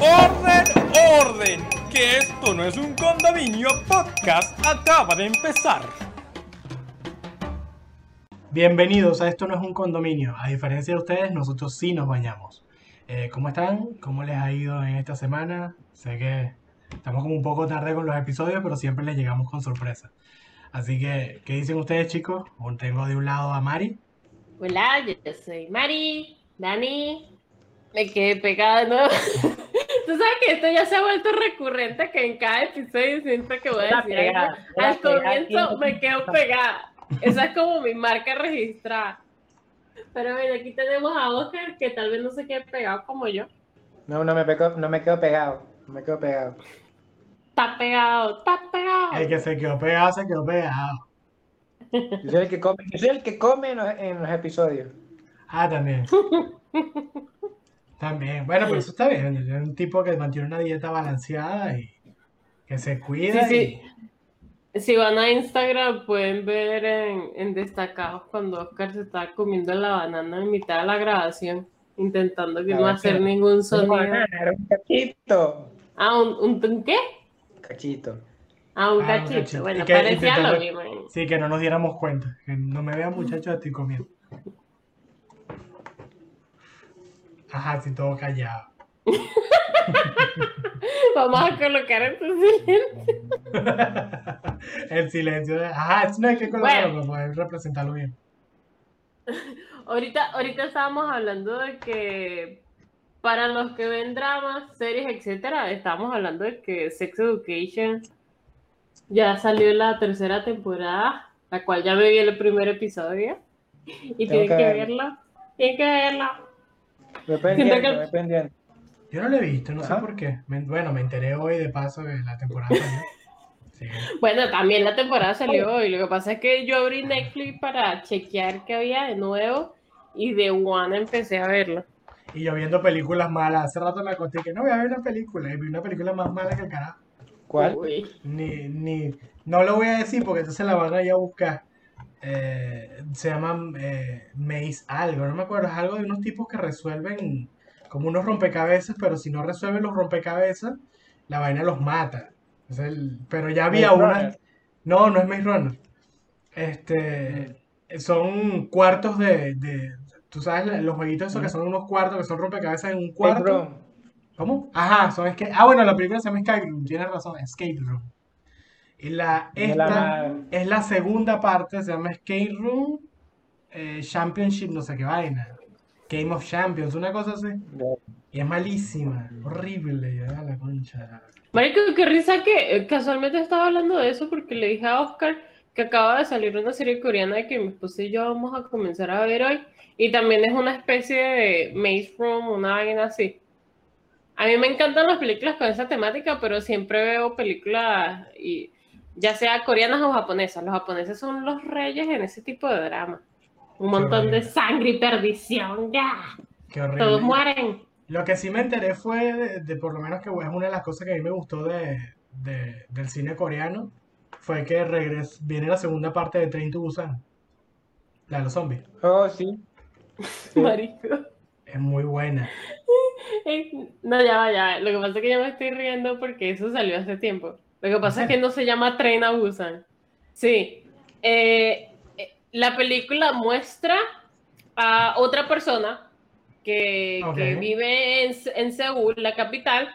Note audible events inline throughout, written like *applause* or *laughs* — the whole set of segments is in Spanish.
¡Orden, orden! Que esto no es un condominio podcast, acaba de empezar. Bienvenidos a Esto no es un condominio. A diferencia de ustedes, nosotros sí nos bañamos. Eh, ¿Cómo están? ¿Cómo les ha ido en esta semana? Sé que estamos como un poco tarde con los episodios, pero siempre les llegamos con sorpresa. Así que, ¿qué dicen ustedes, chicos? Tengo de un lado a Mari. Hola, yo soy Mari, Dani. Me quedé pegada de nuevo. *laughs* Tú sabes que esto ya se ha vuelto recurrente, que en cada episodio siento que voy a decir algo. Al comienzo me quedo pegada. Esa es como mi marca registrada. Pero bueno, aquí tenemos a Oscar, que tal vez no se quede pegado como yo. No, no me, pego, no me quedo pegado. No me quedo pegado. Está pegado, está pegado. El que se quedó pegado, se quedó pegado. Yo soy el que come, yo soy el que come en los, en los episodios. Ah, también. *laughs* también. Bueno, pues eso está bien. Es un tipo que mantiene una dieta balanceada y que se cuida. Sí, sí. Si van a Instagram pueden ver en, en, destacados cuando Oscar se está comiendo la banana en mitad de la grabación, intentando que no hacer ningún sonido. Banana, era un cachito. Ah, ¿un, un, qué? Cachito. Ah, un, cachito. un cachito. Bueno, parecía lo mismo. Sí, que no nos diéramos cuenta. Que no me vean muchachos, estoy comiendo. Ajá, sí, todo callado. *laughs* Vamos a colocar en tu silencio. El silencio. Ajá, no hay que colocarlo para poder representarlo bien. *laughs* Ahorita, ahorita estábamos hablando de que para los que ven dramas, series, etcétera, estábamos hablando de que Sex Education ya salió la tercera temporada, la cual ya me vi el primer episodio. Y tienen que, verlo. Tienen que verlo. Me pendiente, me pendiente. Yo no lo he visto, no sé por qué. bueno, me enteré hoy de paso de la temporada sí. Bueno, también la temporada salió hoy. Lo que pasa es que yo abrí Netflix para chequear qué había de nuevo y de One empecé a verlo. Y yo viendo películas malas. Hace rato me acosté que no voy a ver una película. Y vi una película más mala que el carajo. ¿Cuál? Ni, ni, no lo voy a decir porque entonces la van a ir a buscar. Eh, se llama eh, Maze algo, no me acuerdo, es algo de unos tipos que resuelven como unos rompecabezas, pero si no resuelven los rompecabezas, la vaina los mata. pero ya había una... No, no es Maze Runner. Este, son cuartos de, de, tú sabes, los jueguitos esos que son unos cuartos, que son rompecabezas en un cuarto. ¿Cómo? Ajá, son es que Ah, bueno, la película se llama Escape Room, tienes razón, Escape Room. Y la, esta es la segunda parte, se llama Escape Room eh, Championship, no sé qué vaina. Game of Champions, una cosa así. Y es malísima, horrible, ya la concha. Marico, qué risa que eh, casualmente estaba hablando de eso porque le dije a Oscar que acaba de salir una serie coreana que mi esposa y yo vamos a comenzar a ver hoy. Y también es una especie de Maze Room, una vaina así. A mí me encantan las películas con esa temática, pero siempre veo películas, y, ya sea coreanas o japonesas. Los japoneses son los reyes en ese tipo de drama. Un montón de sangre y perdición, ya. Qué horrible. Todos mueren. Lo que sí me enteré fue, de, por lo menos que es una de las cosas que a mí me gustó de, del cine coreano, fue que regres, viene la segunda parte de Train to Busan. La de los zombies. Oh, sí. *laughs* Marico. Es muy buena. *laughs* No, ya va, ya. Lo que pasa es que yo me estoy riendo porque eso salió hace tiempo. Lo que pasa es que no se llama Tren a Busan. Sí. Eh, eh, la película muestra a otra persona que, que vive en, en, Seúl, la capital,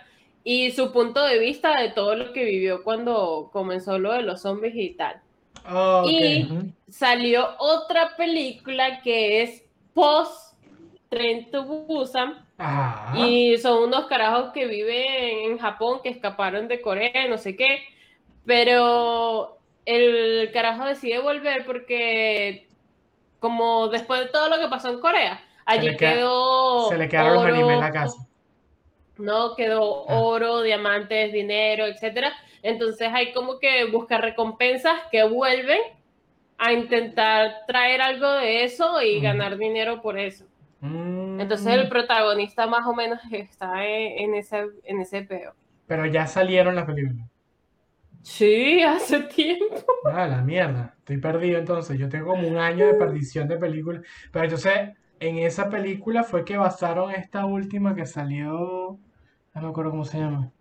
y su punto de vista de todo lo que vivió cuando comenzó lo de los zombies y tal. Y salió otra película que es post Tren to Busan, y son unos carajos que viven en Japón, que escaparon de Corea, no sé qué. Pero el carajo decide volver porque, como después de todo lo que pasó en Corea, allí quedó. Se le quedaron los animes en la casa. No, quedó ah. oro, diamantes, dinero, etcétera. Entonces hay como que buscar recompensas que vuelven a intentar traer algo de eso y ganar dinero por eso. Mm. Entonces el protagonista más o menos *laughs* está en, ese, en ese peo. Pero ya salieron las películas. Sí, hace tiempo. Ah, la mierda. Estoy perdido entonces. Yo tengo como un año de perdición de películas. Pero entonces, en esa película fue que basaron esta última que salió, no me acuerdo cómo se llama,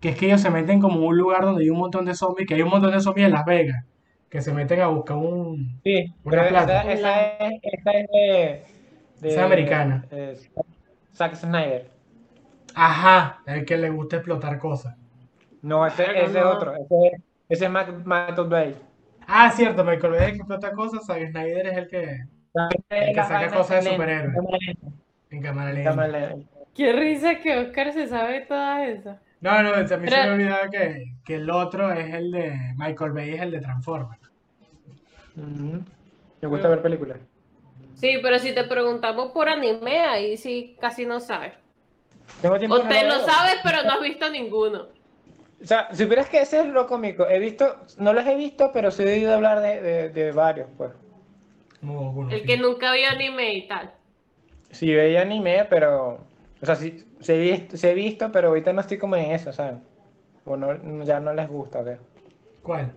que es que ellos se meten como en un lugar donde hay un montón de zombies, que hay un montón de zombies en Las Vegas, que se meten a buscar un... Sí, Una plata. esa, esa es, esa es de, de- Esa americana. eh, Zack Snyder. Ajá, el que le gusta explotar cosas. No, ese, ese es no. otro. Ese es, ese es Mac- Michael Bay. Ah, cierto, Michael Bay es el que explota cosas, Zack Snyder es el que El que saca cosas de superhéroes. en cámara lenta. Qué risa que Oscar se sabe todas esas. No, no, a mí se me olvidaba que, que el otro es el de Michael Bay, es el de Transformers. Me gusta ver películas. Sí, pero si te preguntamos por anime, ahí sí casi no sabes. Tengo tiempo O que no te lo sabes, pero no has visto ninguno. O sea, si supieras que ese es lo cómico. He visto, no los he visto, pero sí he oído hablar de, de, de varios, pues. Como Goku, El sí. que nunca vio anime y tal. Sí veía anime, pero... O sea, sí, he visto, sí he visto, pero ahorita no estoy como en eso, ¿sabes? O no, ya no les gusta, ¿ok? ¿Cuál?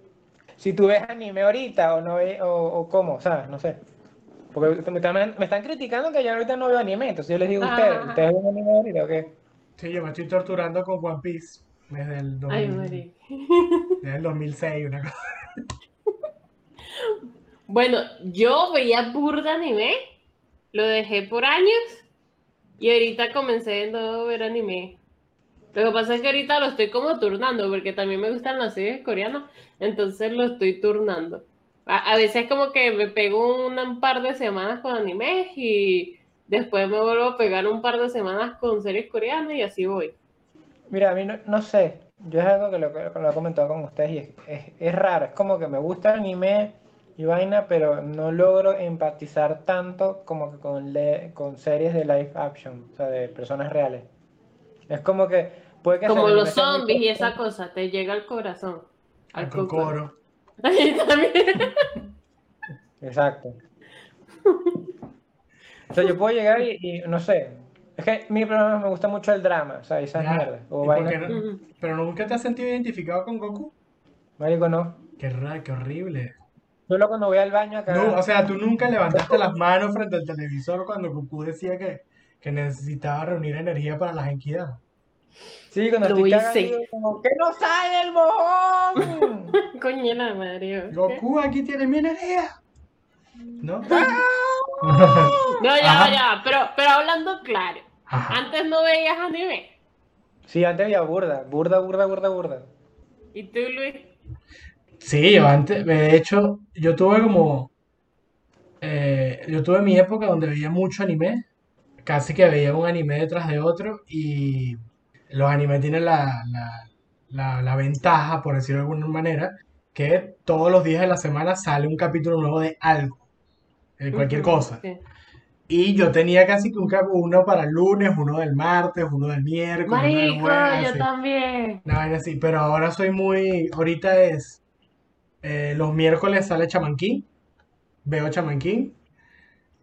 Si tú ves anime ahorita o no ve, o, o cómo, ¿sabes? No sé. Porque me están, me están criticando que yo ahorita no veo anime, entonces yo les digo a ustedes, Ah. ¿ustedes ven anime ahorita o qué? Sí, yo me estoy torturando con One Piece desde el, 2000 Ay, *laughs* desde el 2006, una cosa. Bueno, yo veía burda anime, lo dejé por años y ahorita comencé de nuevo a ver anime. Lo que pasa es que ahorita lo estoy como turnando porque también me gustan las series coreanas, entonces lo estoy turnando. A, a veces como que me pego una- un par de semanas con anime y después me vuelvo a pegar un par de semanas con series coreanas y así voy. Mira, a mí no, no sé, yo es algo que lo, que lo he comentado con ustedes y es, es, es raro, es como que me gusta el anime y vaina, pero no logro empatizar tanto como que con, le- con series de live action, o sea, de personas reales. Es como que puede que Como los muy zombies y esa cosa, te llega al corazón. Al Al cocoro. Ahí también. Exacto. O sea, yo puedo llegar y, y no sé. Es que mi problema me gusta mucho el drama, o sea, esas mierdas. Pero nunca te has sentido identificado con Goku. Marico, no. Qué raro, qué horrible. Solo cuando voy al baño acá. No, o sea, tú nunca levantaste las manos frente al televisor cuando Goku decía que, que necesitaba reunir energía para las Genkidama. Sí, cuando Lo estoy hice. cagando, como, ¡que no sale el mojón! *laughs* Coño la madre. Goku, aquí tienes mi energía. *laughs* ¿No? No, ya, Ajá. ya, pero, pero hablando claro, Ajá. antes no veías anime. Sí, antes había burda, burda, burda, burda, burda. ¿Y tú, Luis? Sí, yo antes, de hecho, yo tuve como, eh, yo tuve mi época donde veía mucho anime, casi que veía un anime detrás de otro y los animes tienen la, la, la, la ventaja, por decirlo de alguna manera, que todos los días de la semana sale un capítulo nuevo de algo, de cualquier cosa. Y yo tenía casi que un uno para el lunes, uno del martes, uno del miércoles, uno del Marico, jueves, yo así. también. Vaina así, pero ahora soy muy, ahorita es, eh, los miércoles sale Chamanquín, veo Chamanquín,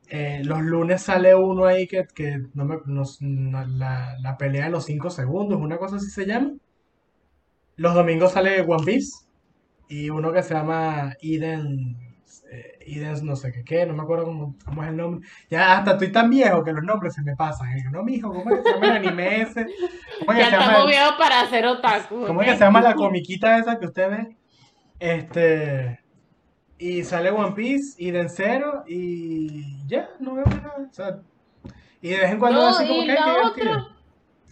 eh, los lunes sale uno ahí que, que no me, no- no- la, la pelea de los 5 segundos, una cosa así se llama, los domingos sale One Piece y uno que se llama Eden, eh, Eden no sé qué, qué, no me acuerdo cómo, cómo es el nombre, ya hasta estoy tan viejo que los nombres se me pasan, yo, no mijo, ¿cómo es que se llama el anime ese? ¿Cómo es que Ya se llama el- para hacer otaku. ¿Cómo es que se llama la comiquita esa que usted ve? Este. Y sale One Piece y Densero y ya, no veo nada. O sea, y de vez en cuando No, así como y que, la otra.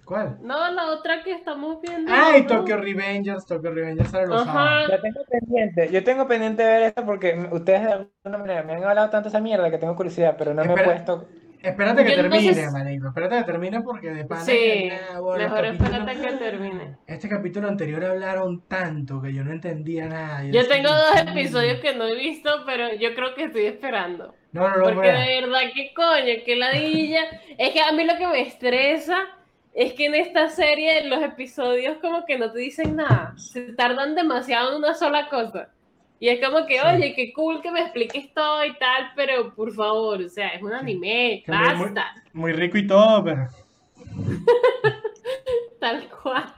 ¿Cuál? No, la otra que estamos viendo. Ay, ¿no? Tokyo Revengers, Tokyo Revengers sale los. Yo tengo pendiente, yo tengo pendiente de ver esto porque ustedes de alguna manera me han hablado tanto de esa mierda que tengo curiosidad, pero no me he puesto. Espérate que Yo termine, si- marico. Espérate que termine porque de pana Sí, que, ah, bueno, mejor capítulo- espérate que termine. Este capítulo anterior hablaron tanto que yo no entendía nada. Yo decía, tengo dos episodios que no he visto, pero yo creo que estoy esperando. No, no, no, Porque de verdad, qué coño, qué ladilla. *laughs* Es que a mí lo que me estresa es que en esta serie los episodios como que no te dicen nada. Se tardan demasiado en una sola cosa. Y es como que, Sí. oye, qué cool que me expliques todo y tal, pero por favor, o sea, es un anime, Que muy- muy- basta, Muy rico y todo, pero. *laughs* tal cual.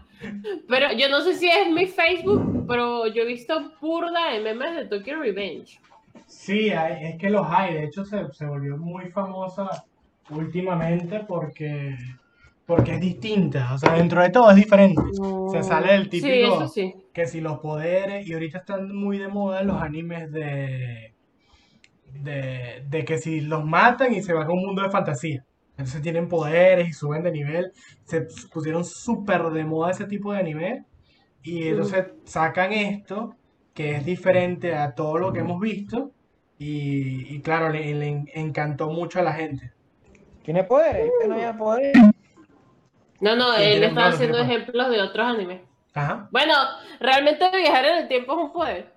Pero yo no sé si es mi Facebook, pero yo he visto burda de memes de Tokyo Revenge. Sí, hay- es que los hay. De hecho, se, se volvió muy famosa últimamente porque, porque es distinta. O sea, dentro de todo es diferente. Se sale del Sí, típico eso sí. Que si los poderes, y ahorita están muy de moda los animes de, de, de que si los matan y se van a un mundo de fantasía. Entonces tienen poderes y suben de nivel. Se pusieron súper de moda ese tipo de anime. Y entonces sacan esto, que es diferente a todo lo que hemos visto. Y, y claro, le, le en- encantó mucho a la gente. ¿Tiene poderes? ¿Este no había poderes? No, no, él malos, haciendo ejemplos de otros animes. Ajá. Bueno, realmente viajar en el tiempo es un poder.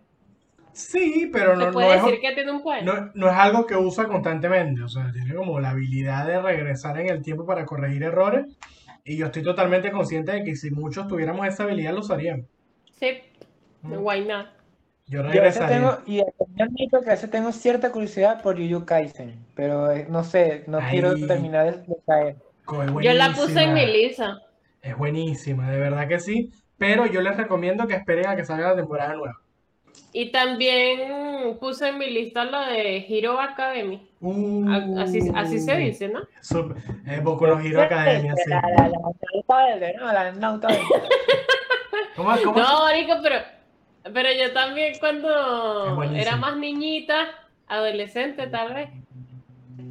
Sí, pero Se no, no puede es, decir que tiene un poder. no, no es algo que usa constantemente. O sea, tiene como la habilidad de regresar en el tiempo para corregir errores. Y yo estoy totalmente consciente de que si muchos tuviéramos esa habilidad, lo usaríamos. Sí, Mm. why not? Yo Yo regresaría. tengo, y admito que a veces tengo cierta curiosidad por Yu Yu Kaisen, pero eh, no sé, no Ay. quiero terminar de, caer. Es Yo la puse en mi lista. Es buenísima, de verdad que sí. Pero yo les recomiendo que esperen a que salga la temporada nueva. Y también puse en mi lista la de Hero Academy. Uh, Así, así se dice, ¿no? Sup- eh, Boku no Hero Academia, sí. La, la, la, Nauta Verde, ¿no? ¿Cómo, cómo? No, marico, pero, pero yo también cuando era más niñita, adolescente tal vez,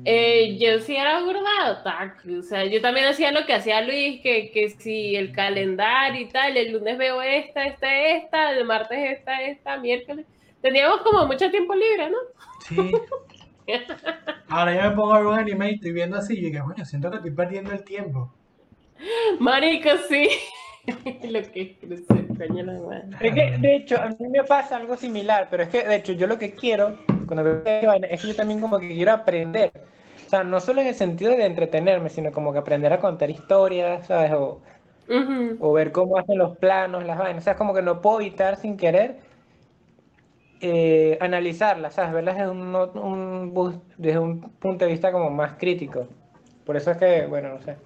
eh, yo sí era otaku. O sea, yo también hacía lo que hacía Luis, que, que si el calendario y tal, el lunes veo esta, esta, esta, el martes esta, esta, miércoles. Teníamos como mucho tiempo libre, ¿no? Sí. Ahora yo me pongo a ver un anime y estoy viendo así y digo, bueno, siento que estoy perdiendo el tiempo. Marico, sí. *laughs* lo que es coño la madre. Es que, de hecho, a mí me pasa algo similar, pero es que, de hecho, yo lo que quiero, cuando es que yo también como que quiero aprender. O sea, no solo en el sentido de entretenerme, sino como que aprender a contar historias, ¿sabes? O, Ujú. o ver cómo hacen los planos, las vainas. O sea, es como que no puedo evitar sin querer eh, analizarlas, ¿sabes? Verlas desde un, un desde un punto de vista como más crítico. Por eso es que, bueno, no sé.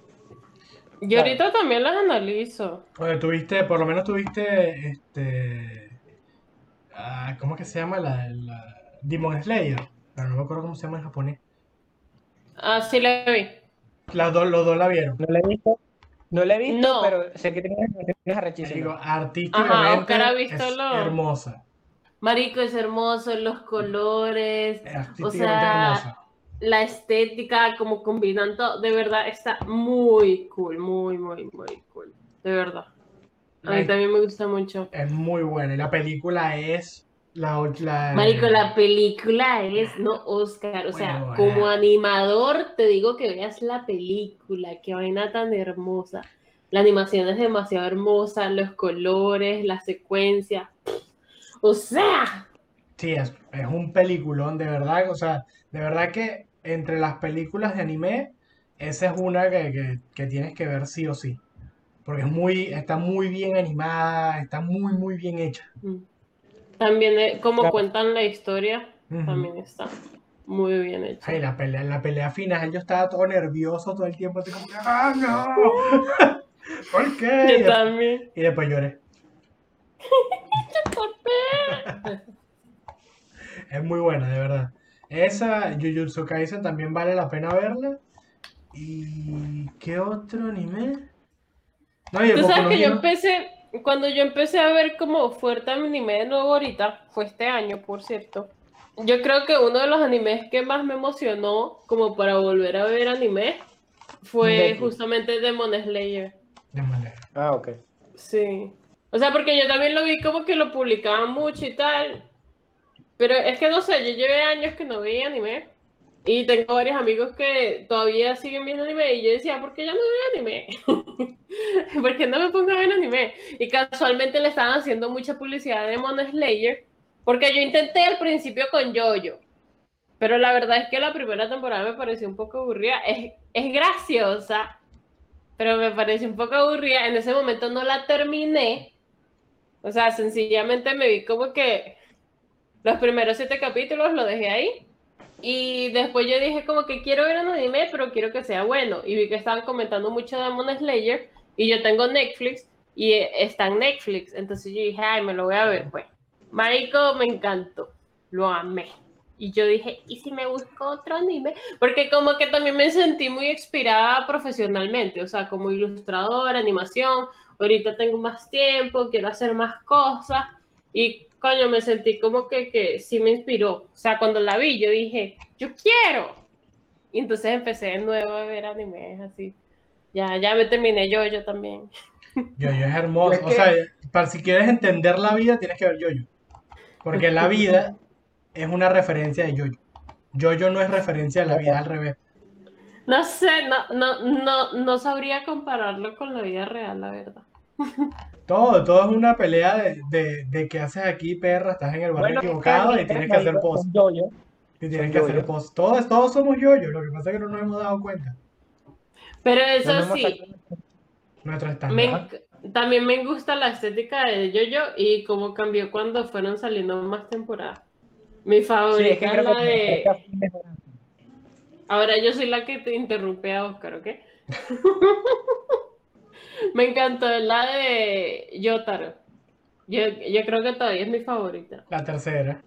Yo ahorita también las analizo. Oye, tuviste, por lo menos tuviste, este, ah, ¿cómo que se llama? La, la Demon Slayer, pero no me acuerdo cómo se llama en japonés. Así la vi. Las dos, los dos la vieron. No la he visto, no la he visto, No. pero sé que tiene unas Digo, artísticamente ha visto es lo- hermosa. Marico, es hermoso, los colores, es o Artísticamente sea, hermosa. la estética, como combinan todo, de verdad está muy cool, muy, muy, muy cool, de verdad. A mí también me gusta mucho. Es muy buena. Y la película es la, la Marico, la película es, no, Oscar, o sea, Bueno, como animador te digo que veas la película, qué vaina tan hermosa. La animación es demasiado hermosa, los colores, la secuencia. O sea, Sí, es, es un peliculón, de verdad. O sea, de verdad que entre las películas de anime, esa es una que, que- que tienes que ver sí o sí. Porque es muy, está muy bien animada, está muy, muy bien hecha. mm, también eh, como Claro. cuentan la historia, también está muy bien hecho. Ay, la pelea, la pelea final, yo estaba todo nervioso todo el tiempo, así como ¡ah, no! *laughs* ¿Por qué? Y Yo después, también. y después lloré. *laughs* *laughs* Es muy buena, de verdad. Esa, Jujutsu Kaisen, también vale la pena verla. ¿Y qué otro anime? No, y el Tú sabes no que yo empecé, cuando yo empecé a ver como fuerte anime de nuevo ahorita, fue este año, por cierto. Yo creo que uno de los animes que más me emocionó como para volver a ver anime fue justamente Demon Slayer. de manera. Ah, ok. Sí. O sea, porque yo también lo vi como que lo publicaban mucho y tal. Pero es que no sé, yo llevé años que no veía anime. Y tengo varios amigos que todavía siguen viendo anime. Y yo decía, ¿por qué ya no veo anime? *laughs* ¿Por qué no me pongo a ver anime? Y casualmente le estaban haciendo mucha publicidad de Demon Slayer. Porque yo intenté al principio con Jojo. Pero la verdad es que la primera temporada me pareció un poco aburrida. Es, es graciosa, pero me pareció un poco aburrida. En ese momento no la terminé. O sea, sencillamente me vi como que los primeros siete capítulos lo dejé ahí. Y después yo dije como que quiero ver un anime, pero quiero que sea bueno. Y vi que estaban comentando mucho de Demon Slayer. Y yo tengo Netflix y está en Netflix. Entonces yo dije, ay, me lo voy a ver, pues. Marico, me encantó. Lo amé. Y yo dije, ¿y si me busco otro anime? Porque como que también me sentí muy inspirada profesionalmente, o sea, como ilustradora, animación. Ahorita tengo más tiempo, quiero hacer más cosas. Y coño, me sentí como que, que sí me inspiró. O sea, cuando la vi, yo dije, yo quiero. Y entonces empecé de nuevo a ver animes así. Ya, ya me terminé yo, yo también. Yo-Yo es hermoso. Es O sea, para si quieres entender la vida, tienes que ver Yo-Yo. Porque la vida es una referencia de Yo-Yo. Yo-Yo no es referencia de la vida, es al revés. No sé, no, no, no, no sabría compararlo con la vida real, la verdad. *laughs* Todo, todo es una pelea de, de, de qué haces aquí, perra, estás en el barrio Bueno, equivocado y tienes que hacer post. yo-yo. Y tienes que hacer yo-yo. post. Todos, todos somos Yo-Yo, lo que pasa es que no nos hemos dado cuenta. Pero eso sí, Nuestro me estándar. también me gusta la estética de Jojo y cómo cambió cuando fueron saliendo más temporadas. Mi Sí, es favorita que es la de... Ahora yo soy la que te interrumpe a Oscar, ¿ok? *laughs* Me encantó la de Yotaro. Yo, yo creo que todavía es mi favorita. La tercera.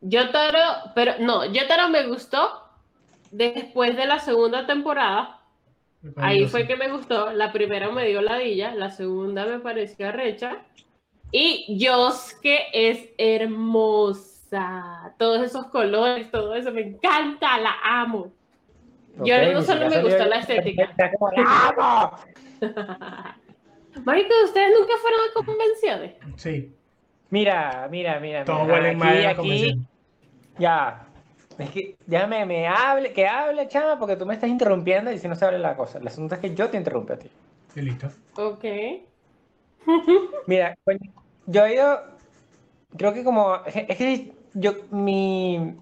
Yotaro, pero no, Yotaro me gustó después de la segunda temporada. Ahí fue que me gustó. La primera me dio ladilla, la segunda me pareció recha. Y Yosuke es hermosa. Todos esos colores, todo eso, me encanta, la amo. Yo no solo me gustó la *laughs* estética. *laughs* Marico, ¿ustedes nunca fueron a convenciones? Sí, Mira, mira, mira. todos mira, huelen mal en la aquí, convención. Ya. Es que ya me, me hable, que hable, chama, porque tú me estás interrumpiendo y si no se hable la cosa. El asunto es que yo te interrumpo a ti. Y listo. Ok. *laughs* Mira, coño, yo he ido, creo que como, es que yo, mi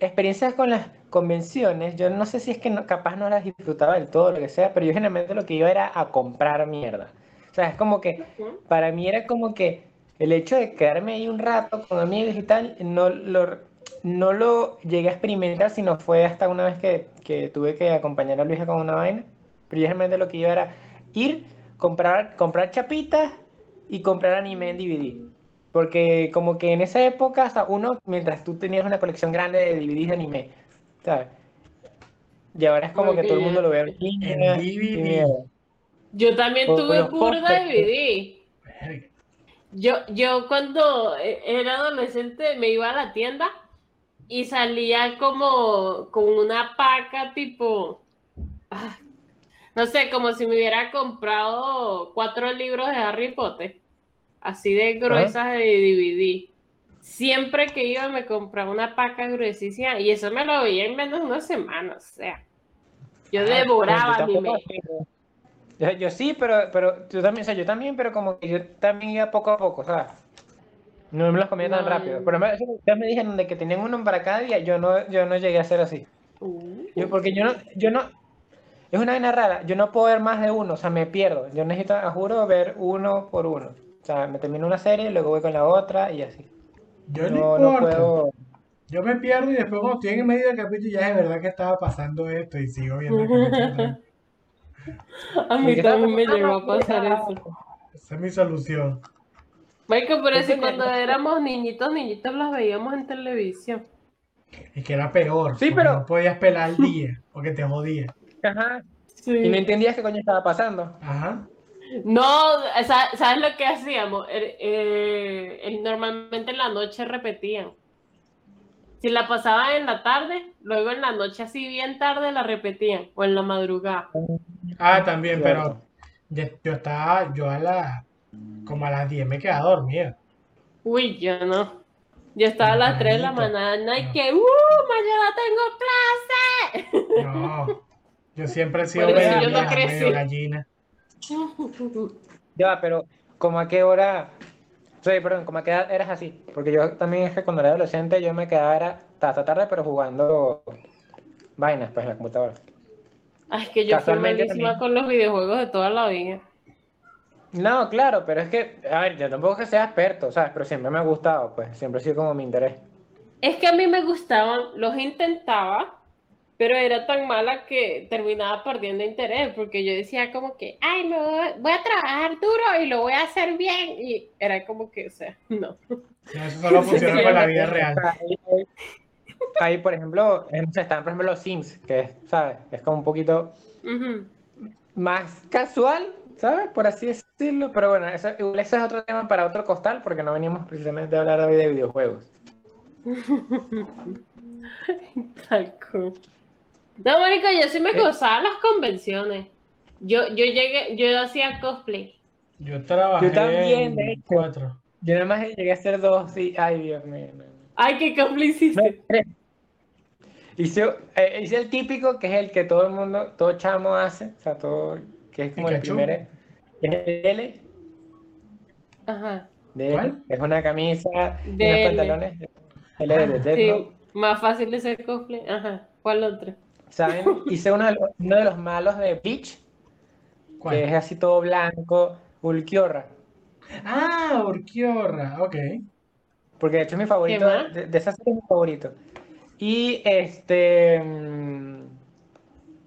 experiencia con las convenciones, yo no sé si es que no- capaz no las disfrutaba del todo, lo que sea, pero yo generalmente lo que iba era a comprar mierda. O sea, es como que, para mí era como que el hecho de quedarme ahí un rato con amigos y tal, no lo, no lo llegué a experimentar, sino fue hasta una vez que, que tuve que acompañar a Luisa con una vaina. Pero yo generalmente lo que iba era ir, comprar, comprar chapitas y comprar anime en DVD. Porque como que en esa época, hasta uno, mientras tú tenías una colección grande de DVDs de anime, ¿sabes? Y ahora es como que todo el mundo lo ve en DVD. Yo también tuve burda de. DVD. Yo, yo cuando eh, era adolescente me iba a la tienda y salía como con una paca tipo, ah, no sé, como si me hubiera comprado cuatro libros de Harry Potter, así de gruesas de DVD. Siempre que iba me compraba una paca gruesísima y eso me lo veía en menos de una semana, o sea, yo Ah, devoraba yo ¿no? Yo, yo sí, pero, pero yo también, o sea, yo también, pero como que yo también iba poco a poco, ¿sabes? No me los comía tan No. rápido. Pero me- ya me dijeron de que tenían uno para cada día, yo no, yo no llegué a ser así. Uh. Yo, porque yo no, yo no, es una vaina rara, yo no puedo ver más de uno, o sea, me pierdo. Yo necesito, juro, ver uno por uno. O sea, me termino una serie, luego voy con la otra y así. Yo no, No, no importa. puedo. Yo me pierdo y después cuando estoy en el medio del capítulo ya es verdad que estaba pasando esto y sigo viendo el. *laughs* A mí también me llegó a pasar eso. Esa es mi solución. Michael, pero Eso si cuando éramos niñitos, niñitos los veíamos en televisión. Es que era peor. Sí, pero- No podías pelar el *laughs* día porque te jodía. Ajá. Sí. Y no entendías qué coño estaba pasando. Ajá. No, sa- ¿sabes lo que hacíamos? Eh, eh, normalmente en la noche repetían. Si la pasaban en la tarde, luego en la noche así bien tarde la repetían, o en la madrugada. Ah, también, pero yo estaba, yo a la, como a las 10 me quedaba dormida. Uy, yo no. Yo estaba a las 3 de la mañana y No. que, ¡uh! Mañana tengo clase. No, yo siempre he sido medio yo no medio gallina. *laughs* Ya, pero ¿como a qué hora? Sí, perdón, ¿como a qué edad eras así? Porque yo también es que cuando era adolescente yo me quedaba era hasta tarde, pero jugando vainas, pues, en la computadora. Ay, es que yo fui malísima con los videojuegos de toda la vida. No, claro, pero es que, a ver, yo tampoco que sea experto, ¿sabes? Pero siempre me ha gustado, pues, siempre ha sido como mi interés. Es que a mí me gustaban, los intentaba, pero era tan mala que terminaba perdiendo interés, porque yo decía como que, ay, me voy, voy a trabajar duro y lo voy a hacer bien, y era como que, o sea, *laughs* no. No, Eso solo *laughs* funciona con la vida real. Ahí- por ejemplo, están, por ejemplo, los Sims, que es, ¿sabes? Es como un poquito más casual, ¿sabes? Por así decirlo. Pero bueno, eso, ese es otro tema para otro costal, porque no venimos precisamente a hablar hoy de videojuegos. *laughs* Tal cual. No, marico, yo sí me Eh. gozaba las convenciones. Yo, yo llegué, yo hacía cosplay. Yo trabajé Yo también, en de hecho. cuatro. Yo nada más llegué a hacer dos y, ay, Dios mío. Ay, ¿qué cosplay hiciste? Hice, eh, hice el típico, que es el que todo el mundo, todo chamo hace, o sea, todo, que es como el Pikachu. primer, que es el L, Ajá. de L, ¿Cuál? es una camisa y De unos L. pantalones, L de Sí, más fácil de hacer cosplay. Ajá. ¿Cuál otro? ¿Saben? Hice uno de, los, uno de los malos de Peach, ¿Cuál? que es así todo blanco, Ulquiorra, Ah, Urquiorra, ok. porque de hecho es mi favorito, de, de esa serie es mi favorito. Y este, mm,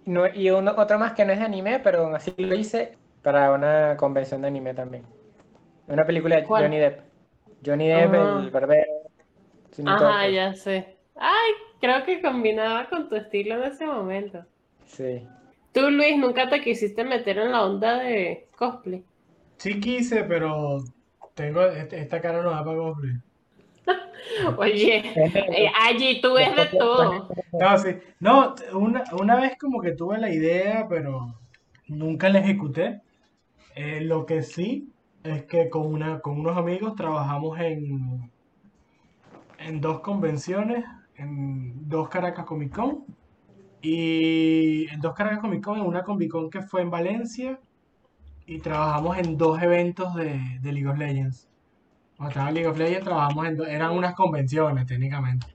no, y uno, otro más que no es de anime, pero así lo hice para una convención de anime también. Una película de ¿Cuál? Johnny Depp. Johnny Depp, Ah. el barbero. Snoop Ajá, Dogg. ya sé. Ay, creo que combinaba con tu estilo en ese momento. Sí. Tú, Luis, nunca te quisiste meter en la onda de cosplay. Sí quise, pero tengo esta cara no da para cosplay. *laughs* Oye, eh, allí tú ves de todo. No, sí. No, una, una vez como que tuve la idea, pero nunca la ejecuté. Eh, lo que sí es que con una, con unos amigos trabajamos en, en dos convenciones, en dos Caracas Comic Con y en dos Caracas Comic Con, en una Comic Con que fue en Valencia y trabajamos en dos eventos de, de League of Legends. Cuando estaba en League of Legends trabajamos en, do- eran unas convenciones técnicamente.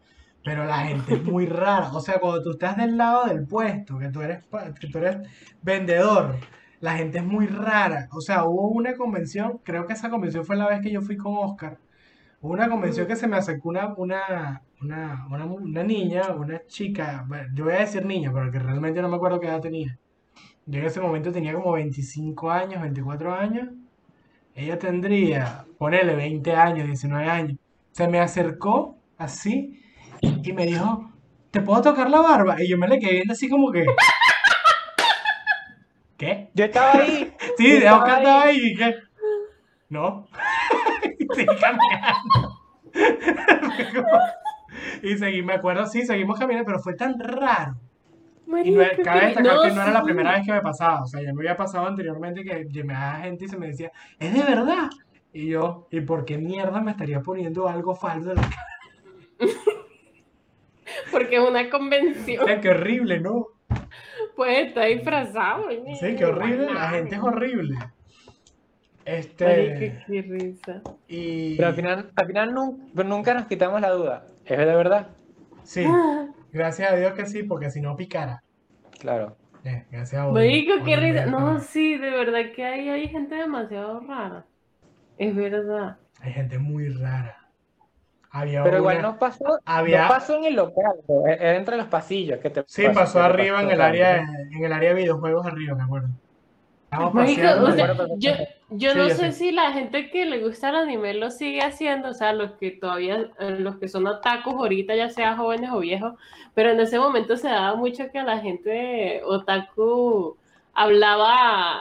Pero la gente es muy rara. O sea, cuando tú estás del lado del puesto, que tú eres, que tú eres vendedor, la gente es muy rara. O sea, hubo una convención, creo que esa convención fue la vez que yo fui con Oscar. Hubo una convención que se me acercó una, una, una, una, una niña, una chica, bueno, yo voy a decir niña, pero que realmente no me acuerdo qué edad tenía. Yo en ese momento tenía como 25 años, 24 años. Ella tendría, ponele 20 años, 19 años. Se me acercó así y me dijo, ¿te puedo tocar la barba? Y yo me le quedé viendo así como que... *laughs* ¿Qué? Yo estaba ahí. *laughs* Sí, Yo estaba ahí. y que... No. *laughs* y seguí caminando. *laughs* y seguí, me acuerdo, sí, seguimos caminando, pero fue tan raro. Y no, cabe destacar que no era la sí. primera vez que me pasaba. O sea, ya me había pasado anteriormente que llamaba gente y se me decía, ¿es de verdad? Y yo, ¿y por qué mierda me estaría poniendo algo falso en la cara? *laughs* Porque es una convención. Qué horrible, ¿no? Pues está disfrazado. Sí, qué horrible. La gente es horrible. Este. Marico, qué risa. Y. Pero al final, al final nun- pero nunca nos quitamos la duda. ¿Es de verdad? Sí, *laughs* gracias a Dios que sí, porque si no picara. Claro. Eh, gracias a Dios. Marico, qué risa. No, sí, de verdad que hay, hay gente demasiado rara. Es verdad. Hay gente muy rara. Había Pero igual no pasó, había- no pasó en el local, ¿no? E- era entre los pasillos que te Sí, pasó, pasó arriba pasó, en el área, en el área de videojuegos arriba, me acuerdo. O sea, yo, yo Sí, no yo sé sé. si la gente que le gusta el anime lo sigue haciendo, o sea, los que todavía, eh, los que son otakus ahorita, ya sea jóvenes o viejos, pero en ese momento se daba mucho que la gente otaku hablaba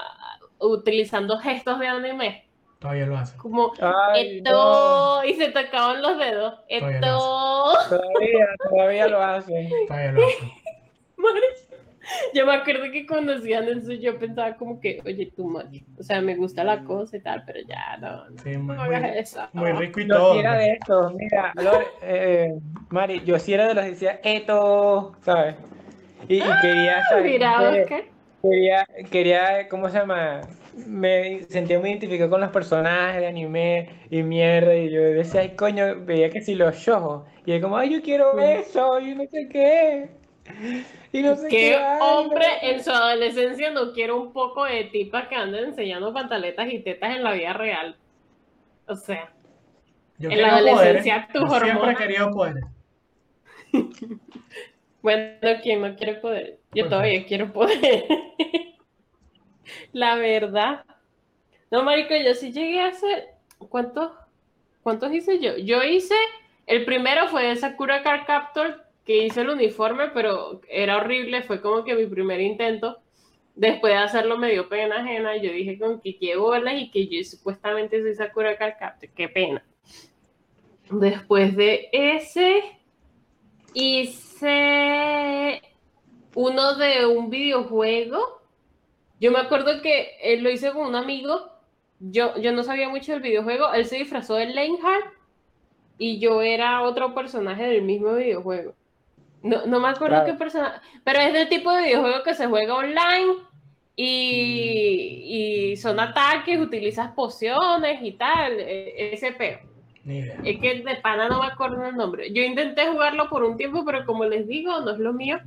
utilizando gestos de anime, Todavía lo hace. como Ay, esto, no, y se tocaban los dedos, esto. todavía, todavía lo hacen. Todavía lo hace. *laughs* *laughs* Yo me acuerdo que cuando hacían eso yo pensaba como que, oye, tú much. O sea, me gusta la cosa y tal, pero ya no, no, Sí, muy, no hagas eso. muy rico y Yo todo. sí era de estos, mira, Lore, eh, Mari, yo sí era de los que decía esto, ¿sabes? Y, y quería, ¿sabes? Mira, Eh, Oscar. Quería, quería, ¿cómo se llama? Me sentía muy identificado con los personajes de anime y mierda, y yo decía, ay, coño, veía que si los shojos, y yo como, ay, yo quiero eso, y no sé qué, *laughs* y no sé ¿Qué vaina". hombre en su adolescencia no quiere un poco de tipas que anden enseñando pantaletas y tetas en la vida real? O sea, Yo en quiero la adolescencia poderes. tus Yo siempre he querido poderes. *laughs* bueno, ¿quién no quiere poder? Yo Pues, todavía quiero poder. *laughs* la verdad. No, marico, yo sí llegué a hacer... ¿Cuántos? ¿Cuántos hice yo? Yo hice... El primero fue Sakura Card Captor, que hice el uniforme, pero era horrible, fue como que mi primer intento. Después de hacerlo me dio pena ajena, yo dije con que qué bolas y que yo supuestamente soy Sakura Card qué pena. Después de ese, hice uno de un videojuego. Yo me acuerdo que él lo hice con un amigo. Yo, yo no sabía mucho del videojuego. Él se disfrazó de Leinhardt y yo era otro personaje del mismo videojuego. No, no me acuerdo qué personaje, pero es del tipo de videojuego que se juega online y, y son ataques, utilizas pociones y tal, e, ese peo. Es que de pana no me acuerdo el nombre. Yo intenté jugarlo por un tiempo, pero como les digo, no es lo mío.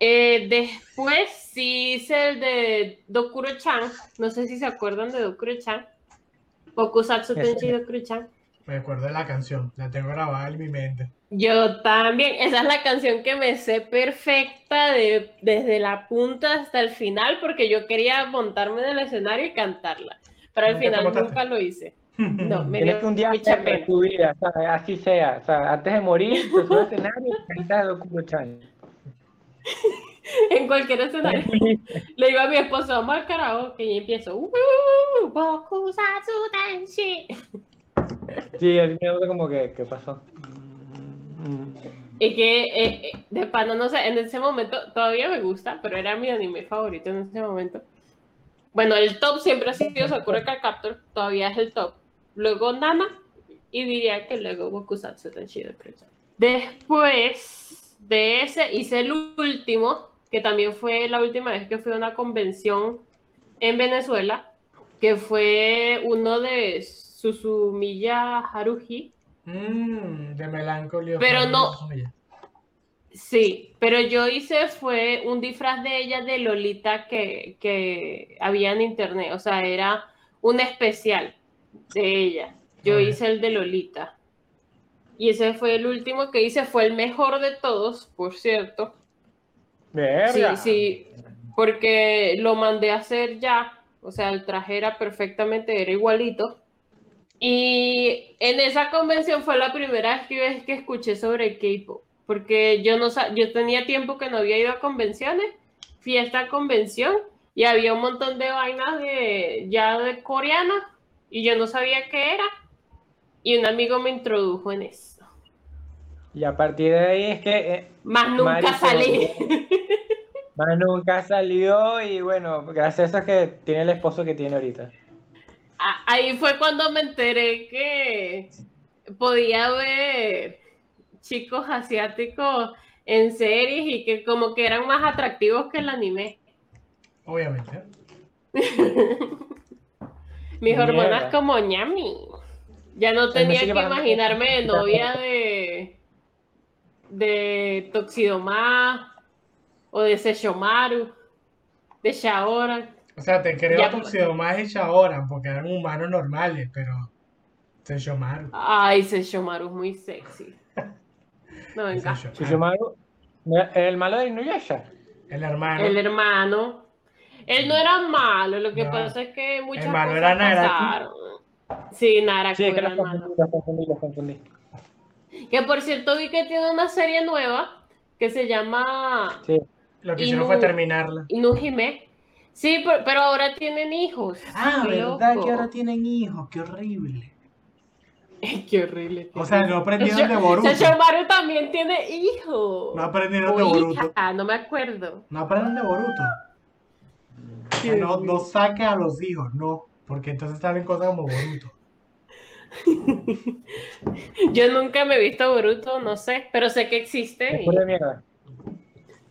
Eh, después sí hice el de Dokuro-chan. No sé si se acuerdan de Dokuro-chan. Pokusatsu Tenshi Dokuro-chan. Me acuerdo de la canción, la tengo grabada en mi mente. Yo también, esa es la canción que me sé perfecta de, desde la punta hasta el final, porque yo quería montarme en el escenario y cantarla. Pero al final nunca lo hice. No, me Tienes que un día de tu vida, así sea. O sea, antes de morir, te subes escenario y cantas *laughs* en cualquier escenario. *laughs* Le digo a mi esposo, vamos al karaoke y empiezo. Uh, sí, así me gusta como que, ¿qué pasó? Y que eh, eh, de pana, no sé, en ese momento todavía me gusta, pero era mi anime favorito en ese momento. Bueno, el top siempre ha sido Sakura Captor, todavía es el top. Luego Nana, y diría que luego Gokusatsu Tenshi Después de ese hice el último, que también fue la última vez que fui a una convención en Venezuela, que fue uno de Susumiya Haruhi. Mm, de melancolía. Pero no. Sí, pero yo hice fue un disfraz de ella de Lolita que, que había en internet, o sea, era un especial de ella. Yo hice el de Lolita. Y ese fue el último que hice, fue el mejor de todos, por cierto. Sí, sí, porque lo mandé a hacer ya, o sea, el traje era perfectamente, era igualito. Y en esa convención fue la primera vez que escuché sobre K-pop, porque yo no yo tenía tiempo que no había ido a convenciones, fui a esta convención y había un montón de vainas de ya de coreana y yo no sabía qué era y un amigo me introdujo en eso. Y a partir de ahí es que... Eh, más nunca salí. Más nunca salió y bueno, gracias a eso es que tiene el esposo que tiene ahorita. Ahí fue cuando me enteré que podía ver chicos asiáticos en series y que como que eran más atractivos que el anime. Obviamente. *laughs* Mis hormonas como ñami. Ya no tenía que imaginarme de *laughs* novia de de Toxidoma o de Seshomaru, de Shaoran. O sea, te creo Toxidoma y Shaoran porque eran humanos normales, pero Seshomaru. Ay, Seshomaru es muy sexy. No, venga. *laughs* Seshomaru, el malo de Inuyasha. El hermano. El hermano. Él no era malo, lo que pasa es que muchas el malo era Naraki. Sí, Naraki sí, que era confundí, confundí. Que por cierto vi que tiene una serie nueva que se llama... Sí. Lo que hicieron fue terminarla. Inujime. Sí, pero, ahora tienen hijos. Ah, ¿verdad que ahora tienen hijos? Qué horrible. *laughs* Qué horrible. O sea, no aprendieron de Boruto. Mario también tiene hijos. No aprendieron de Boruto. Ah, no me acuerdo. No aprenden de Boruto. No, no saque a los hijos, no. Porque entonces salen cosas como Boruto. *laughs* Yo nunca me he visto Boruto, no sé, pero sé que existe.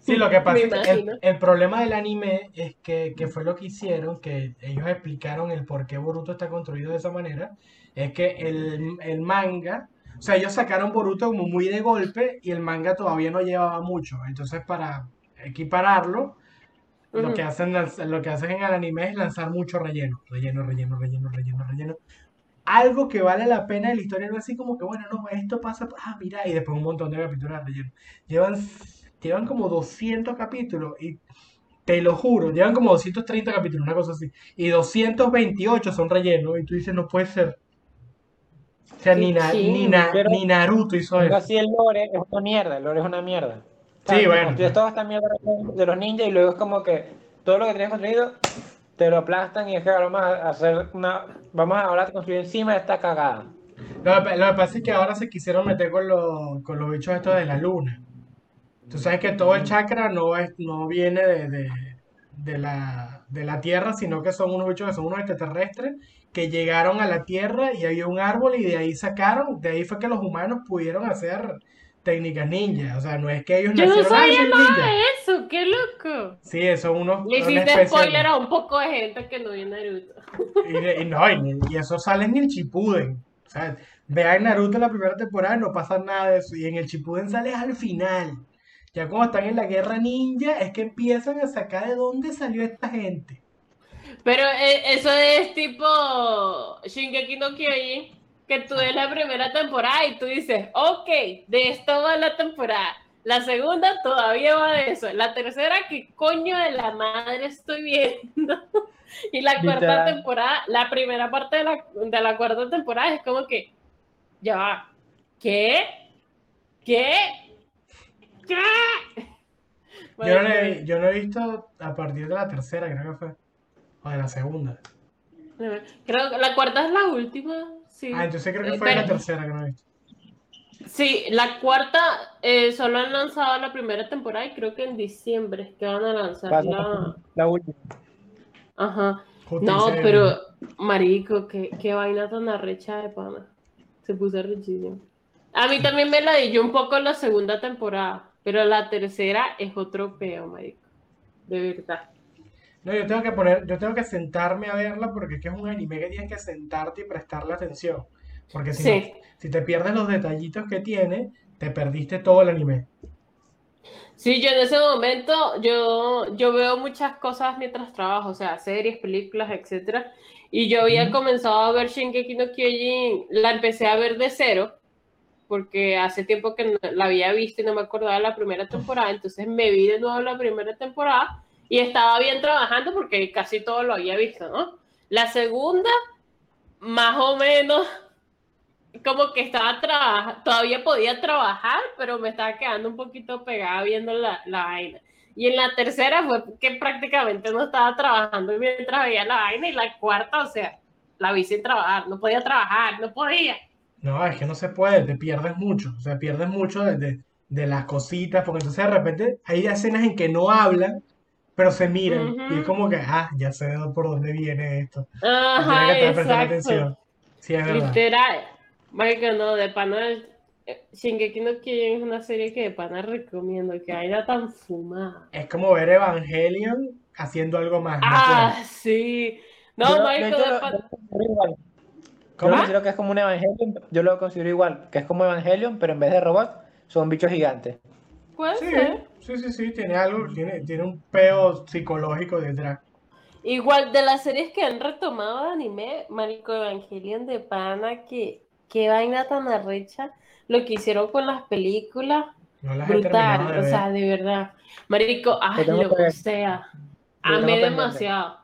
Sí, lo que *laughs* pasa es que el, problema del anime es que, fue lo que hicieron, que ellos explicaron el por qué Boruto está construido de esa manera, es que el, manga, o sea, ellos sacaron Boruto como muy de golpe y el manga todavía no llevaba mucho, entonces para equipararlo, lo, que hacen, lo que hacen en el anime es lanzar mucho relleno, relleno, relleno, relleno, relleno, relleno, algo que vale la pena de la historia, no así como que, bueno, no, esto pasa, ah, mira, y después un montón de capítulos de relleno. Llevan, llevan como 200 capítulos y te lo juro, llevan como 230 capítulos, una cosa así, y 228 son rellenos, y tú dices, no puede ser. O sea, ni, na- Sí, ni, na- pero- ni Naruto hizo Pero eso. así el lore es una mierda, el lore es una mierda. Sí, tipo, bueno. construyes toda esta mierda de los ninjas y luego es como que todo lo que tienes construido te lo aplastan y es que ahora vamos a hacer una. Vamos a ahora construir encima de esta cagada. Lo que, lo que pasa es que ahora se quisieron meter con, los con los bichos estos de la luna. Tú sabes que todo el chakra no, es, no viene de, de, de la, de la Tierra, sino que son unos bichos que son unos extraterrestres que llegaron a la Tierra y había un árbol y de ahí sacaron, de ahí fue que los humanos pudieron hacer técnicas ninja. O sea, no es que ellos Yo no nacieron, ¡ay, sabía nada ninja! de eso, qué loco. Sí, son unos... Le hiciste spoiler a un poco de gente que no vio Naruto. Y, y no, y, y eso sale en el Chipuden. O sea, vean Naruto en la primera temporada y no pasa nada de eso. Y en el Chipuden sale al final. Ya cuando están en la guerra ninja, es que empiezan a sacar de dónde salió esta gente. Pero eh, eso es tipo Shingeki no Kyojin, que tú ves la primera temporada y tú dices, ok, de esto va la temporada. La segunda todavía va de eso. La tercera, ¿qué coño de la madre estoy viendo? *laughs* Y la cuarta Literal. temporada, la primera parte de la, de la cuarta temporada es como que, ya va, ¿qué? Yo no, lo he, yo no he visto a partir de la tercera, creo que fue. O de la segunda. Creo que la cuarta es la última. Sí. Ah, entonces creo que Eh, fue la pero- tercera que no he visto. Sí, la cuarta eh, solo han lanzado la primera temporada y creo que en diciembre es que van a lanzar Pasa la. La última. Ajá. No, pero, marico, qué, qué vaina tan arrecha de pana. Se puso arrechísimo. A mí también me la di yo un poco la segunda temporada, pero la tercera es otro peo, marico. De verdad. No, yo tengo que poner, yo tengo que sentarme a verla porque es que es un anime que tienes que sentarte y prestarle atención. Porque si, Sí. no- si te pierdes los detallitos que tiene, te perdiste todo el anime. Sí, yo en ese momento, yo, yo veo muchas cosas mientras trabajo, o sea, series, películas, etcétera. Y yo había comenzado a ver Shingeki no Kyojin, la empecé a ver de cero, porque hace tiempo que la había visto y no me acordaba de la primera temporada, entonces me vi de nuevo la primera temporada y estaba bien trabajando porque casi todo lo había visto, ¿no? La segunda, más o menos, como que estaba trabajando, todavía podía trabajar, pero me estaba quedando un poquito pegada viendo la, la vaina. Y en la tercera fue que prácticamente no estaba trabajando mientras veía la vaina. Y la cuarta, o sea, la vi sin trabajar, no podía trabajar, no podía. No, es que no se puede, te pierdes mucho. O sea, pierdes mucho de, de- de las cositas, porque entonces de repente hay escenas en que no hablan, pero se miran. Y es como que, ah, ya sé por dónde viene esto. Ajá, que estar prestando exacto. atención. Sí, es verdad. Literal. Marica, no, de pana. eh, Shingeki no Kyojin es una serie que de pana recomiendo, que vaina tan fumada. Es como ver Evangelion haciendo algo más. no Ah, sí. No, marico, de pana. Yo. Yo ¿Cómo? lo considero que es como un Evangelion, yo lo considero igual, que es como Evangelion, pero en vez de robots, son bichos gigantes. Puede Sí, ser. sí, sí, sí, tiene algo, tiene, tiene un peo psicológico detrás. Igual de las series que han retomado de anime, Marico Evangelion de Pana, que qué vaina tan arrecha lo que hicieron con las películas, No las he terminado brutal, o sea, de verdad. Marico, hazlo, que o sea, amé pendiente. demasiado.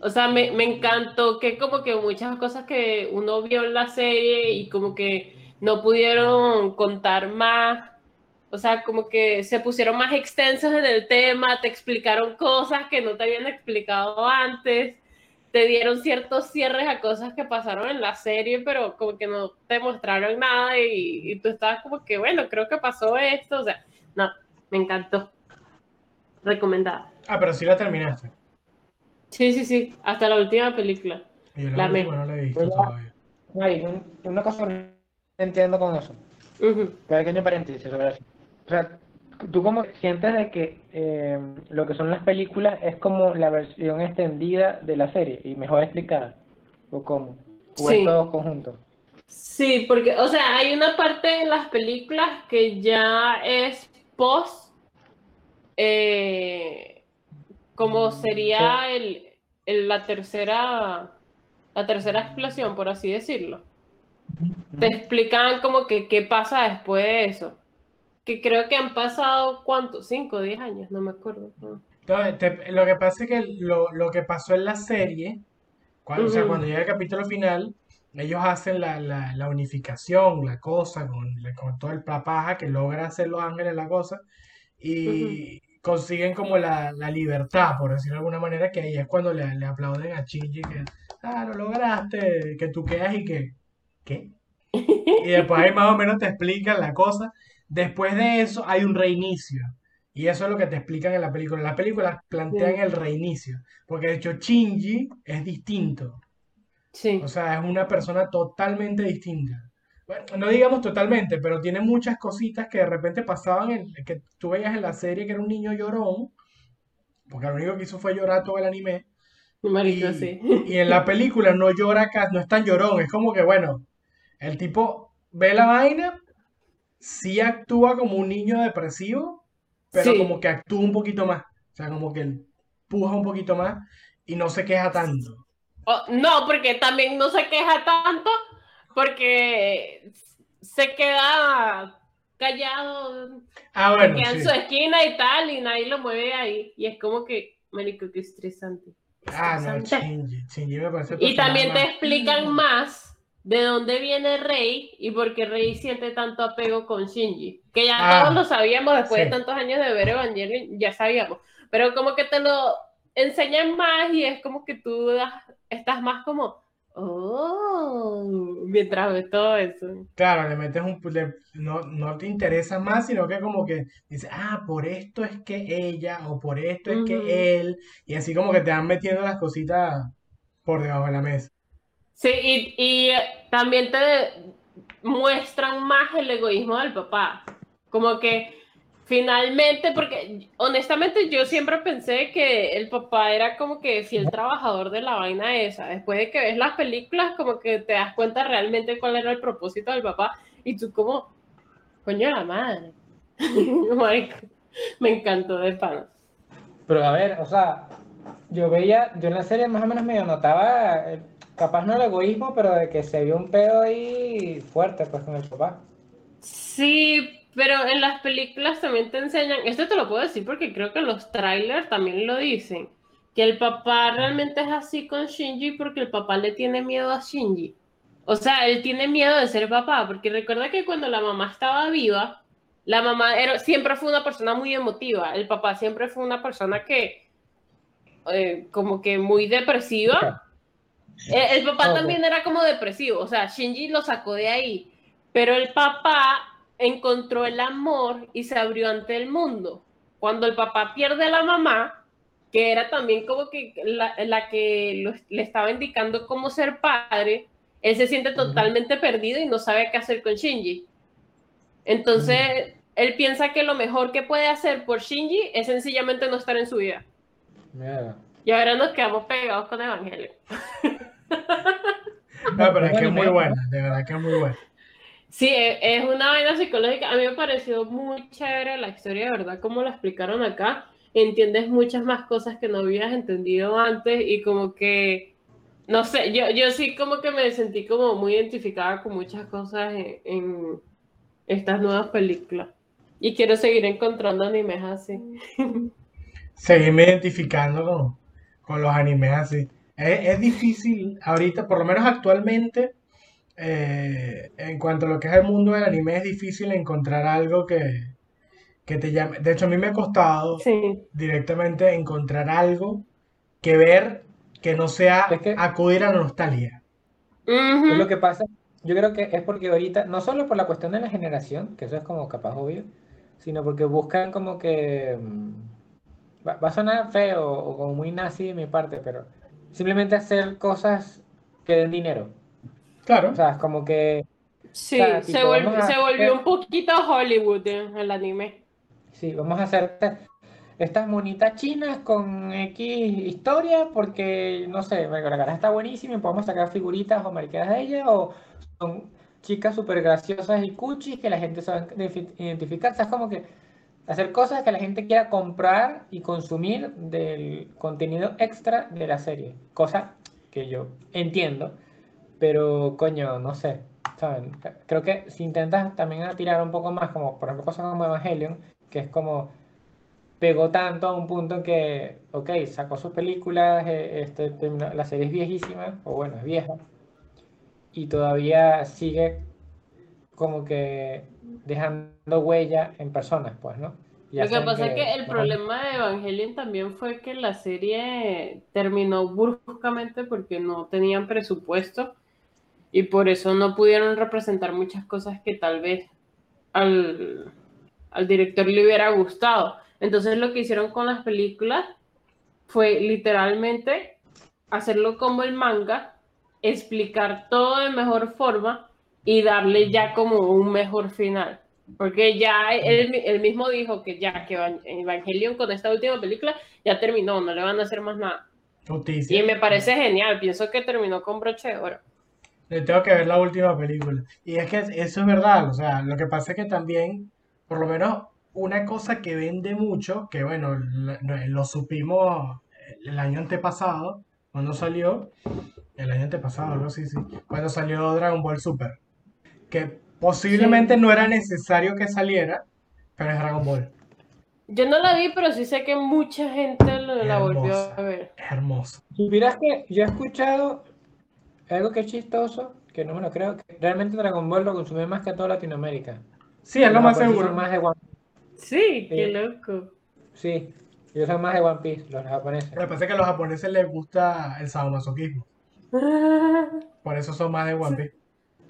O sea, me, me encantó que como que muchas cosas que uno vio en la serie y como que no pudieron contar más, o sea, como que se pusieron más extensos en el tema, te explicaron cosas que no te habían explicado antes, te dieron ciertos cierres a cosas que pasaron en la serie, pero como que no te mostraron nada y, y tú estabas como que, bueno, creo que pasó esto, o sea, no, me encantó. Recomendada. Ah, pero sí la terminaste. Sí, sí, sí, hasta la última película. Y yo la La no la he visto todavía. Hay un- una cosa que no entiendo con eso. Ujú. Pequeño paréntesis sobre eso. O sea, tú como sientes de que eh, lo que son las películas es como la versión extendida de la serie y mejor explicada. ¿O cómo? ¿O Sí. es todo conjunto? Sí, porque, o sea, hay una parte en las películas que ya es post, eh, como sería el, el- la tercera, la tercera explosión, por así decirlo. Te explican como que qué pasa después de eso. Que creo que han pasado, ¿cuánto? ¿Cinco o diez años? No me acuerdo. No. Entonces, te- lo que pasa es que lo, lo que pasó en la serie, cuando, o sea, cuando llega el capítulo final, ellos hacen la, la, la unificación, la cosa, con, con todo el papaja que logra hacer los ángeles la cosa, y consiguen como la, la libertad, por decirlo de alguna manera, que ahí es cuando le, le aplauden a Shinji que, ah, lo lograste, que tú quedas y que, ¿qué? *laughs* Y después ahí más o menos te explican la cosa. Después de eso hay un reinicio. Y eso es lo que te explican en la película. En la película plantean Sí. el reinicio. Porque de hecho Shinji es distinto. Sí. O sea, es una persona totalmente distinta. Bueno, no digamos totalmente, pero tiene muchas cositas que de repente pasaban en, que tú veías en la serie que era un niño llorón, porque lo único que hizo fue llorar todo el anime. Marico, Y, sí. y en la película no llora no es tan llorón, es como que, bueno, el tipo ve la vaina, sí actúa como un niño depresivo, pero Sí. como que actúa un poquito más. O sea, como que empuja un poquito más y no se queja tanto. Oh, no, porque también no se queja tanto porque se queda callado, Ah, bueno, queda en sí. su esquina y tal, y nadie lo mueve ahí. Y es como que, marico, qué estresante. Ah, no. Shinji. Shinji me parece Y también te explican más de dónde viene Rey y por qué Rey siente tanto apego con Shinji. Que ya Ah, todos lo sabíamos después sí. de tantos años de ver Evangelion, ya sabíamos. Pero como que te lo enseñan más y es como que tú das- estás más como, oh, mientras ves todo eso. Claro, le metes un... le- no, no te interesa más, sino que como que dices, ah, por esto es que ella, o por esto es que él, y así como que te van metiendo las cositas por debajo de la mesa. Sí, y, y eh, también te muestran más el egoísmo del papá. Como que finalmente, porque honestamente yo siempre pensé que el papá era como que fiel trabajador de la vaina esa. Después de que ves las películas, como que te das cuenta realmente cuál era el propósito del papá. Y tú como, coño la madre. *laughs* Me encantó de pana. Pero a ver, o sea, yo veía, yo en la serie más o menos medio notaba, eh, capaz no el egoísmo, pero de que se vio un pedo ahí fuerte pues con el papá. Sí, pero en las películas también te enseñan, esto te lo puedo decir porque creo que los trailers también lo dicen, que el papá realmente es así con Shinji porque el papá le tiene miedo a Shinji. O sea, él tiene miedo de ser papá, porque recuerda que cuando la mamá estaba viva, la mamá era, siempre fue una persona muy emotiva, el papá siempre fue una persona que, eh, como que muy depresiva. El, el papá también era como depresivo, o sea, Shinji lo sacó de ahí, pero el papá encontró el amor y se abrió ante el mundo. Cuando el papá pierde a la mamá, que era también como que la, la que lo- le estaba indicando cómo ser padre, él se siente totalmente perdido y no sabe qué hacer con Shinji. Entonces, él piensa que lo mejor que puede hacer por Shinji es sencillamente no estar en su vida. Y ahora nos quedamos pegados con Evangelio. No, pero es que es muy buena, de verdad que es muy buena. Sí, e- es una vaina psicológica. A mí me pareció muy chévere la historia, de verdad, como lo explicaron acá. Entiendes muchas más cosas que no habías entendido antes y como que, no sé, yo, yo sí como que me sentí como muy identificada con muchas cosas en, en estas nuevas películas. Y quiero seguir encontrando animes así. Seguirme identificando con, con los animes así. Es, es difícil ahorita, por lo menos actualmente, eh, en cuanto a lo que es el mundo del anime, es difícil encontrar algo que, que te llame. De hecho, a mí me ha costado Sí, directamente encontrar algo que ver que no sea Es que- acudir a la nostalgia. Es lo que pasa, yo creo que es porque ahorita, no solo por la cuestión de la generación, que eso es como capaz obvio, sino porque buscan como que, mm, va, va a sonar feo o como muy nazi de mi parte, pero simplemente hacer cosas que den dinero. Claro. O sea, es como que, Sí, O sea, se, tipo, volvió, vamos a se volvió hacer- un poquito Hollywood en el anime. sí, vamos a hacer estas- estas monitas chinas con X historia porque, no sé, la cara está buenísima y podemos sacar figuritas o mariqueras de ella o son chicas súper graciosas y cuchis que la gente sabe identifi- identificar. O sea, es como que hacer cosas que la gente quiera comprar y consumir del contenido extra de la serie. Cosa que yo entiendo, pero coño, no sé, ¿saben? Creo que si intentas también tirar un poco más, como por ejemplo cosas como Evangelion, que es como pegó tanto a un punto en que, ok, sacó sus películas, eh, este, terminó- la serie es viejísima, o bueno, es vieja, y todavía sigue como que dejando huella en personas, pues, ¿no? Lo que pasa es que el bueno, problema de Evangelion también fue que la serie terminó bruscamente porque no tenían presupuesto y por eso no pudieron representar muchas cosas que tal vez al, al director le hubiera gustado. Entonces lo que hicieron con las películas fue literalmente hacerlo como el manga, explicar todo de mejor forma y darle ya como un mejor final. Porque ya él, él mismo dijo que ya que Evan- Evangelion con esta última película ya terminó, no le van a hacer más nada. Y me parece genial, pienso que terminó con broche de oro. Le tengo que ver la última película. Y es que eso es verdad, o sea, lo que pasa es que también, por lo menos, una cosa que vende mucho, que bueno, lo, lo supimos el año antepasado, cuando salió, el año antepasado, algo así, sí, cuando salió Dragon Ball Super, que posiblemente no era necesario que saliera, pero es Dragon Ball, Yo no la vi, pero sí sé que mucha gente lo- la volvió Hermosa. a ver. hermoso. Supieras que yo he escuchado algo que es chistoso, que no me lo creo, que realmente Dragon Ball lo consume más que toda Latinoamérica. Sí, es lo más seguro. son más de One Sí, qué loco. Sí, ellos son más de One Piece, los japoneses. Lo que pasa es que a los japoneses les gusta el sadomasoquismo, *laughs* por eso son más de One Piece.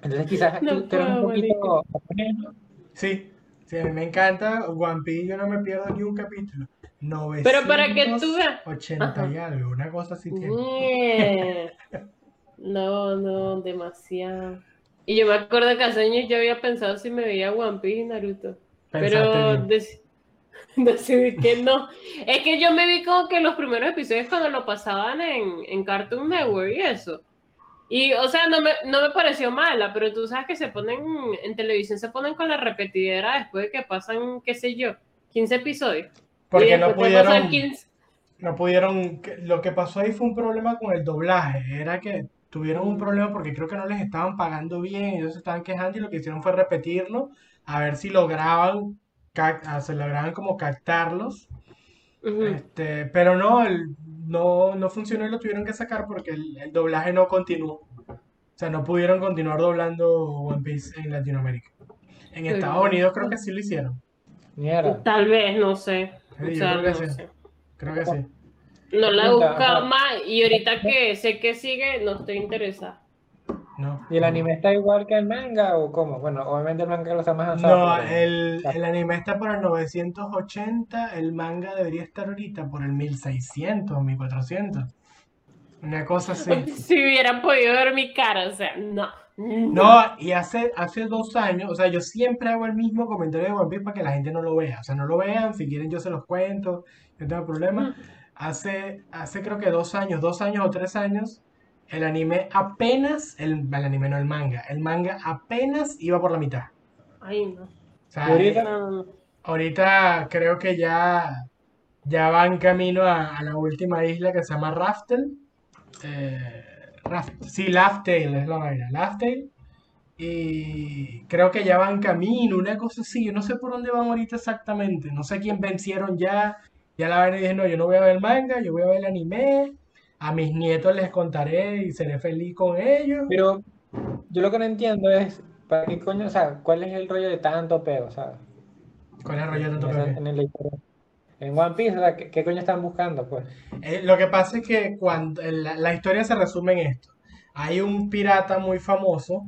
Entonces quizás No tú, tú eres un poquito japonés, ¿no? Sí, sí, a mí me encanta One Piece, yo no me pierdo ni un capítulo. Pero para que tú veas. 980 y algo, una cosa así tiene. *laughs* No, no, demasiado. Y yo me acuerdo que hace años yo había pensado si me veía One Piece y Naruto. Pensaste Pero dec- *laughs* decidí que no. Es que yo me vi como que los primeros episodios cuando lo pasaban en, en Cartoon Network y eso. Y, o sea, no me, no me pareció mala, pero tú sabes que se ponen, en televisión se ponen con la repetidera después de que pasan, qué sé yo, 15 episodios. Porque no pudieron, 15 no pudieron, lo que pasó ahí fue un problema con el doblaje, era que tuvieron un problema porque creo que no les estaban pagando bien, ellos se estaban quejando y lo que hicieron fue repetirlo, a ver si lograban, ca- ah, se lograban como captarlos, este, pero no, el- no, no funcionó y lo tuvieron que sacar porque el, el doblaje no continuó, o sea, no pudieron continuar doblando One Piece en Latinoamérica. En Estados. Unidos creo que sí lo hicieron, Mierda. Tal vez, no sé. Sí, O yo sea, creo que no sí. sé. creo que sí. No la he buscado más y ahorita que sé que sigue, no estoy interesada. No. ¿Y el anime está igual que el manga o cómo? Bueno, obviamente el manga lo está más avanzado. No, pero- el, el anime está por el 980, el manga debería estar ahorita por el 1600, 1400. Una cosa así. *laughs* Si hubieran podido ver mi cara, o sea, no. No, y hace, hace dos años, o sea, yo siempre hago el mismo comentario de One Piece para que la gente no lo vea. O sea, no lo vean, si quieren yo se los cuento, no tengo problema. Hace, hace creo que dos años, dos años o tres años, el anime apenas, el, el anime no, el manga, el manga apenas iba por la mitad. Ay, no. O sea, ¿Y ahorita? No. Ahorita creo que ya, ya va en camino a, a la última isla que se llama Raftel. Eh, Raft- sí, Laughtale es la vaina. Y creo que ya va en camino, una cosa así. Yo no sé por dónde van ahorita exactamente. No sé quién vencieron ya. Ya la vaina y dije, no, yo no voy a ver manga, yo voy a ver el anime. A mis nietos les contaré y seré feliz con ellos. Pero yo lo que no entiendo es, ¿para qué coño, o sea, cuál es el rollo de tanto peo, ¿sabes? ¿Cuál es el rollo de tanto pepe? en One Piece, o sea, ¿qué, qué coño están buscando, pues? Eh, lo que pasa es que cuando la, la historia se resume en esto. Hay un pirata muy famoso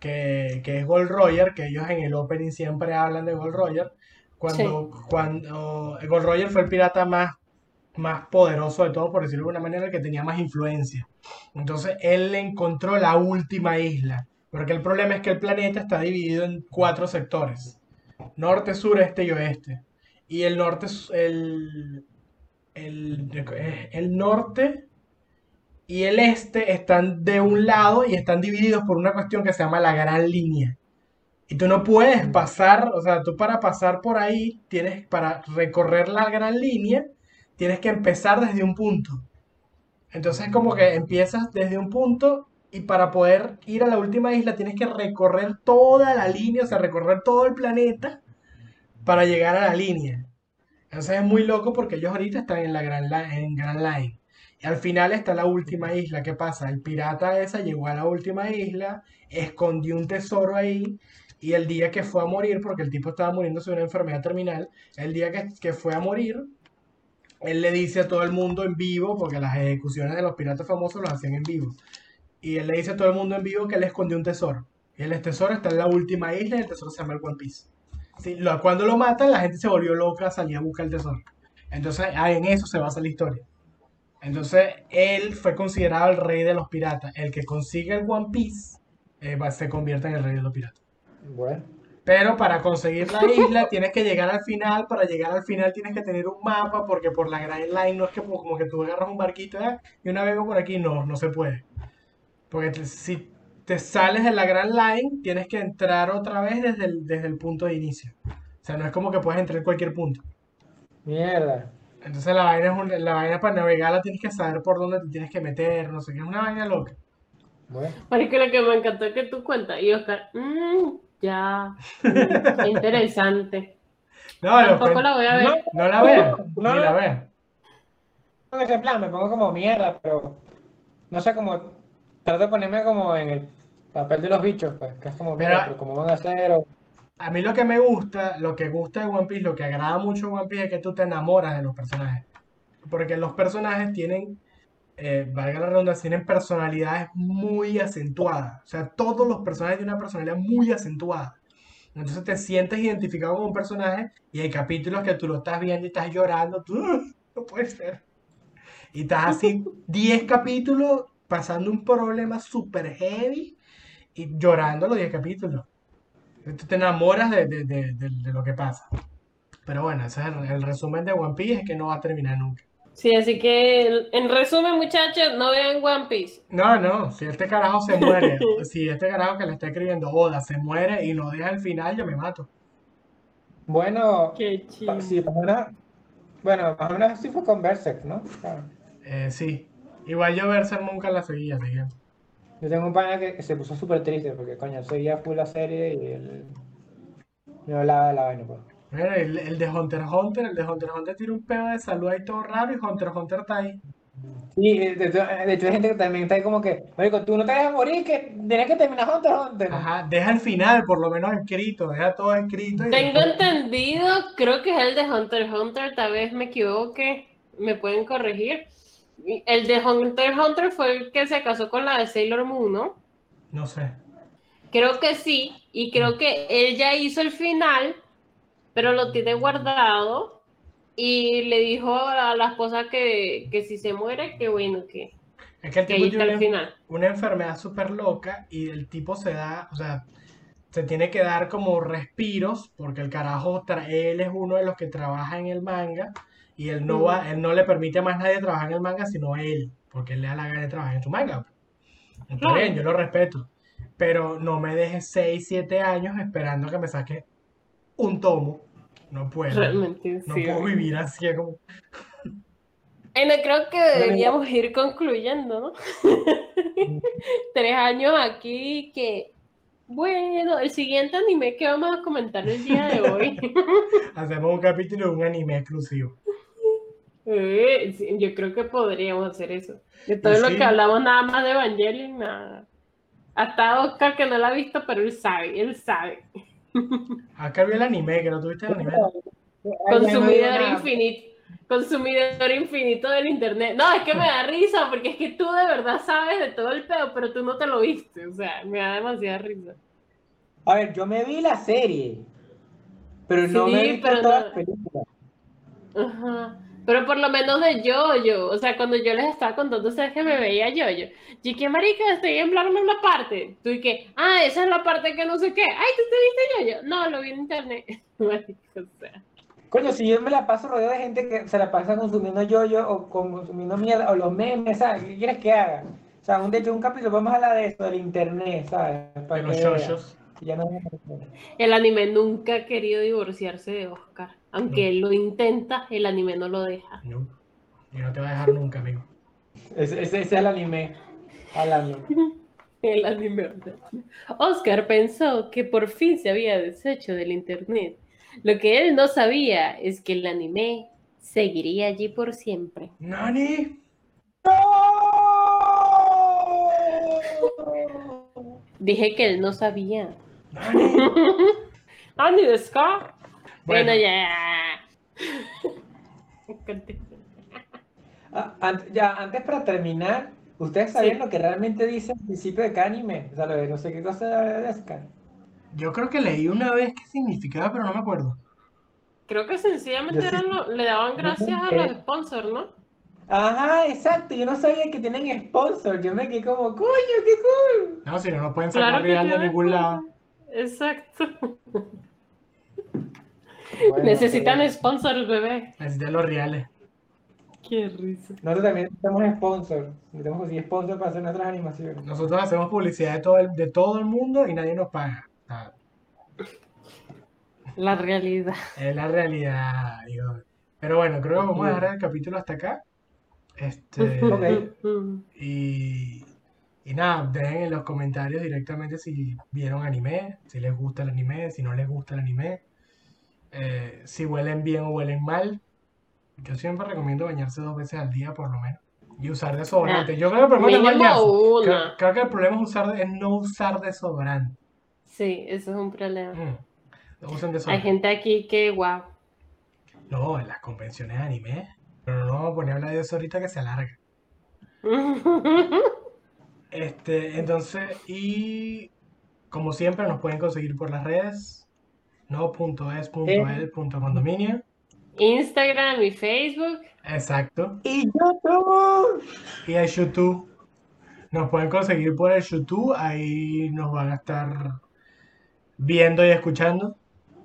que, que es Gold Roger, que ellos en el opening siempre hablan de Gold Roger. Cuando, cuando Gold Roger fue el pirata más, más poderoso de todo, por decirlo de alguna manera, el que tenía más influencia. Entonces él encontró la última isla. Porque el problema es que el planeta está dividido en cuatro sectores. Norte, sur, este y oeste. Y el norte, el, el, el norte y el este están de un lado y están divididos por una cuestión que se llama la gran línea. Y tú no puedes pasar, o sea, tú para pasar por ahí, tienes, para recorrer la gran línea, tienes que empezar desde un punto. Entonces como que empiezas desde un punto y para poder ir a la última isla tienes que recorrer toda la línea, o sea, recorrer todo el planeta para llegar a la línea. Entonces es muy loco porque ellos ahorita están en la Gran, en Grand Line. Y al final está la última isla. ¿Qué pasa? El pirata esa llegó a la última isla, escondió un tesoro ahí. Y el día que fue a morir, porque el tipo estaba muriéndose de una enfermedad terminal, el día que, que fue a morir, él le dice a todo el mundo en vivo, porque las ejecuciones de los piratas famosos los hacían en vivo. Y él le dice a todo el mundo en vivo que él escondió un tesoro. Y el tesoro está en la última isla y el tesoro se llama el One Piece. Sí, lo- cuando lo matan, la gente se volvió loca, salía a buscar el tesoro. Entonces, en eso se basa la historia. Entonces, él fue considerado el rey de los piratas. El que consigue el One Piece eh, va- se convierte en el rey de los piratas. Bueno, Pero para conseguir la isla tienes que llegar al final. Para llegar al final tienes que tener un mapa. Porque por la Grand Line no es que como que tú agarras un barquito ¿eh? y una vez por aquí. No, no se puede. Porque te- si te sales de la Grand Line, tienes que entrar otra vez desde el, desde el punto de inicio. O sea, no es como que puedes entrar en cualquier punto. mierda. Entonces la vaina, es un- la vaina para navegarla tienes que saber por dónde te tienes que meter. No sé qué, es una vaina loca. Bueno, Marico, lo que me encantó es que tú cuentas. Y Oscar, "Mm, ya. *laughs* mm, interesante. No, Tampoco que- la voy a ver. No, no la veas. No, Ni la no. veas. en plan me pongo como mierda, pero no sé cómo. Trato de ponerme como en el papel de los bichos, pues, que es como, mira, Pero- pero cómo van a hacer, o A mí lo que me gusta, lo que gusta de One Piece, lo que agrada mucho de One Piece es que tú te enamoras de los personajes. Porque los personajes tienen, eh, valga la redundancia, tienen personalidades muy acentuadas. O sea, todos los personajes tienen una personalidad muy acentuada. Entonces te sientes identificado con un personaje y hay capítulos que tú lo estás viendo y estás llorando. Tú, "Ugh, no puede ser. Y estás así *laughs* 10 capítulos pasando un problema super heavy y llorando los 10 capítulos. Tú te enamoras de, de- de- de- de lo que pasa. Pero bueno, ese es el, el resumen de One Piece, es que no va a terminar nunca. Sí, así que en resumen, muchachos, no vean One Piece. No, no, si este carajo se muere, *laughs* si este carajo que le está escribiendo Oda se muere y no deja el final, yo me mato. bueno, Qué chido. sí, bueno, más o menos así fue con Berserk, ¿no? Claro. Eh, sí. Igual yo Berserk nunca la seguía, así que... Yo tengo un pana que, que se puso súper triste porque, coño, seguía full la serie y él me hablaba de la vaina, pues. Mira, el, el de Hunter x Hunter, el de Hunter x Hunter tiene un pedo de salud ahí todo raro y Hunter x Hunter está ahí. Y de, de- de hecho hay gente que también está ahí como que, marico, tú no te dejas morir, que tienes que terminar Hunter x Hunter. Ajá, deja el final por lo menos escrito, deja todo escrito y Tengo después- entendido, creo que es el de Hunter x Hunter, tal vez me equivoque, me pueden corregir. El de Hunter x Hunter fue el que se casó con la de Sailor Moon, ¿no? No sé. Creo que sí, y creo que él ya hizo el final, pero lo tiene guardado y le dijo a la esposa que, que si se muere, que bueno, que, Es que el tipo tiene final. una enfermedad súper loca y el tipo se da, o sea, se tiene que dar como respiros porque el carajo, él es uno de los que trabaja en el manga y él no va, él no le permite a más nadie trabajar en el manga sino él, porque él le da la gana de trabajar en su manga. Está bien, yo lo respeto, pero no me dejes 6, 7 años esperando que me saque un tomo. No puedo. Realmente, No sí. puedo vivir así como... Bueno, creo que deberíamos ir concluyendo, ¿no? *laughs* Tres años aquí que, bueno, el siguiente anime que vamos a comentar el día de hoy. *laughs* Hacemos un capítulo de un anime exclusivo. Eh, sí, yo creo que podríamos hacer eso. De todo Pues lo que hablamos nada más de Evangelion, nada. Hasta Oscar que no la ha visto, pero él sabe, él sabe. *laughs* Acá vio el anime, que no tuviste el anime. Consumidor infinito. Consumidor infinito del internet. No, es que me da risa, porque es que tú de verdad sabes de todo el pedo, pero tú no te lo viste. O sea, me da demasiada risa. A ver, yo me vi la serie, pero no Sí, me vi todas no- las películas. Ajá. Pero por lo menos de yo-yo, o sea, cuando yo les estaba contando ustedes que me veía yo-yo, y que marica, estoy en blanco en una parte, tú y que, ah, esa es la parte que no sé qué, ay, ¿tú te viste yo-yo? No, lo vi en internet. *laughs* Marica, o sea, Coño, si yo me la paso rodeado de gente que se la pasa consumiendo yoyo o con- consumiendo mierda o los memes, ¿sabes? ¿Qué quieres que haga? O sea, un, de hecho, un capítulo, vamos a hablar de eso, del internet, ¿sabes? De los shoshos. Ya no el anime nunca ha querido divorciarse de Oscar, aunque No. él lo intenta, el anime no lo deja. No. Y no te va a dejar nunca, amigo. Ese, es el anime. *laughs* El anime. Oscar pensó que por fin se había deshecho del internet. Lo que él no sabía es que el anime seguiría allí por siempre. ¡Nani! Dije que él no sabía. Nani. *laughs* Andy de Ska. Bueno, Bueno, ya. *laughs* Ah, an- ya, antes para terminar, ¿ustedes sabían Sí. lo que realmente dice el principio de cada anime? O sea, lo de no sé qué cosa de Asuka. yo creo que leí una vez qué significaba, pero no me acuerdo. Creo que sencillamente Yo sí- eran lo- le daban gracias a los sponsors, ¿no? Ajá, exacto, yo no sabía que tienen sponsor, yo me quedé como, coño, qué cool. No, si no, no pueden sacar Claro que real de tiene ningún lado. Exacto. Bueno, Necesitan eh, sponsors, bebé. Necesitan los reales. Qué risa. Nosotros también necesitamos sponsor, necesitamos conseguir sponsor para hacer nuestras animaciones. Nosotros hacemos publicidad de todo el, de todo el mundo y nadie nos paga. La realidad. es la realidad. digo. Pero bueno, creo que vamos a dejar el capítulo hasta acá. Este, Ok. *laughs* y, y nada, dejen en los comentarios directamente si vieron anime, si les gusta el anime, si no les gusta el anime, eh, si huelen bien o huelen mal. Yo siempre recomiendo bañarse dos veces al día por lo menos. Y usar desodorante. Yo creo que el problema es. Creo, creo que el problema es, usar, es no usar desodorante. Sí, eso es un problema. Mm, no usen Hay desodorante. gente aquí que, wow. No, en las convenciones de anime. Pero no vamos a poner a hablar de eso ahorita que se alarga. *laughs* Este, entonces, y como siempre nos pueden conseguir por las redes, no.es.el.condominio. Instagram y Facebook. Exacto. Y YouTube. Y el YouTube. Nos pueden conseguir por el YouTube, ahí nos van a estar viendo y escuchando.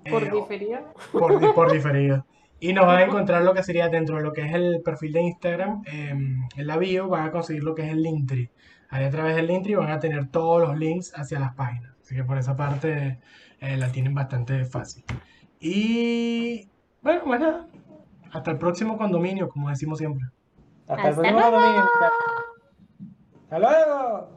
Por Eh, diferido. por, di- por *laughs* diferido. Y nos van a encontrar lo que sería dentro de lo que es el perfil de Instagram, em, en la bio van a conseguir lo que es el Linktree. Ahí a través del Linktree van a tener todos los links hacia las páginas. Así que por esa parte eh, la tienen bastante fácil. Y bueno, pues nada. Hasta el próximo condominio, como decimos siempre. Hasta el Hasta próximo luego. domingo. Hasta luego.